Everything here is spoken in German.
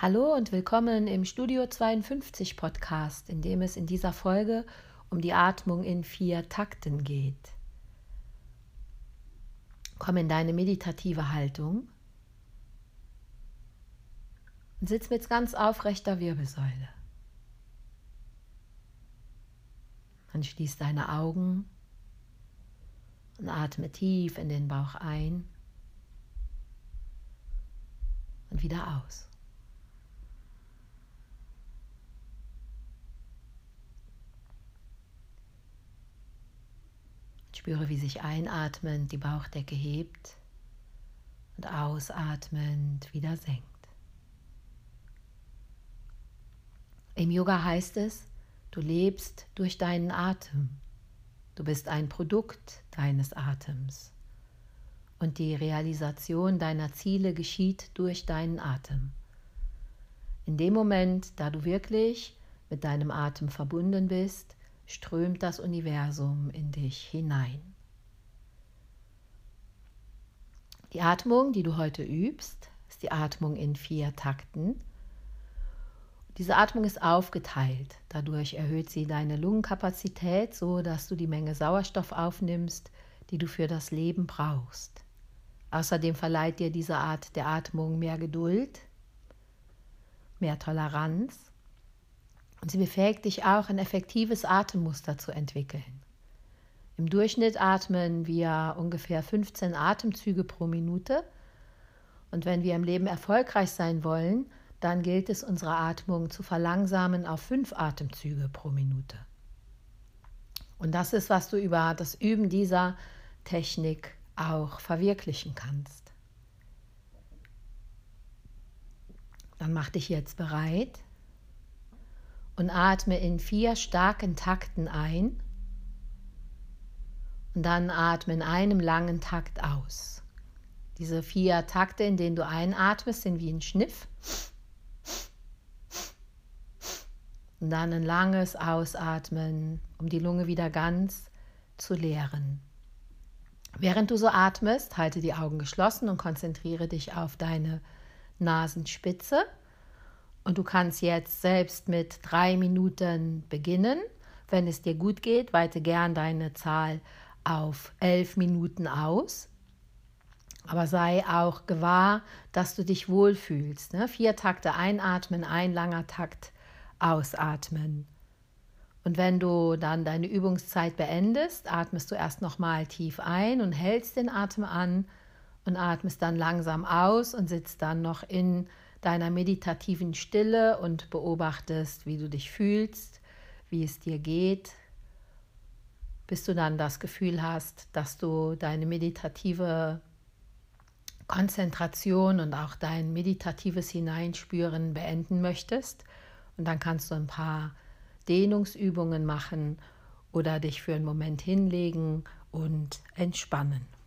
Hallo und willkommen im Studio 52 Podcast, in dem es in dieser Folge um die Atmung in vier Takten geht. Komm in deine meditative Haltung und sitz mit ganz aufrechter Wirbelsäule. Dann schließ deine Augen und atme tief in den Bauch ein und wieder aus. Spüre, wie sich einatmend die Bauchdecke hebt und ausatmend wieder senkt. Im Yoga heißt es, du lebst durch deinen Atem. Du bist ein Produkt deines Atems. Und die Realisation deiner Ziele geschieht durch deinen Atem. In dem Moment, da du wirklich mit deinem Atem verbunden bist, strömt das Universum in dich hinein. Die Atmung, die du heute übst, ist die Atmung in vier Takten. Diese Atmung ist aufgeteilt. Dadurch erhöht sie deine Lungenkapazität, so dass du die Menge Sauerstoff aufnimmst, die du für das Leben brauchst. Außerdem verleiht dir diese Art der Atmung mehr Geduld, mehr Toleranz und sie befähigt dich auch, ein effektives Atemmuster zu entwickeln. Im Durchschnitt atmen wir ungefähr 15 Atemzüge pro Minute. Und wenn wir im Leben erfolgreich sein wollen, dann gilt es, unsere Atmung zu verlangsamen auf fünf Atemzüge pro Minute. Und das ist, was du über das Üben dieser Technik auch verwirklichen kannst. Dann mach dich jetzt bereit und atme in vier starken Takten ein und dann atme in einem langen Takt aus. Diese vier Takte, in denen du einatmest, sind wie ein Schniff. Und dann ein langes Ausatmen, um die Lunge wieder ganz zu leeren. Während du so atmest, halte die Augen geschlossen und konzentriere dich auf deine Nasenspitze und du kannst jetzt selbst mit drei Minuten beginnen. Wenn es dir gut geht, weite gern deine Zahl auf elf Minuten aus. Aber sei auch gewahr, dass du dich wohlfühlst. Ne? Vier Takte einatmen, ein langer Takt ausatmen. Und wenn du dann deine Übungszeit beendest, atmest du erst nochmal tief ein und hältst den Atem an und atmest dann langsam aus und sitzt dann noch in deiner meditativen Stille und beobachtest, wie du dich fühlst, wie es dir geht, bis du dann das Gefühl hast, dass du deine meditative Konzentration und auch dein meditatives Hineinspüren beenden möchtest. Und dann kannst du ein paar Dehnungsübungen machen oder dich für einen Moment hinlegen und entspannen.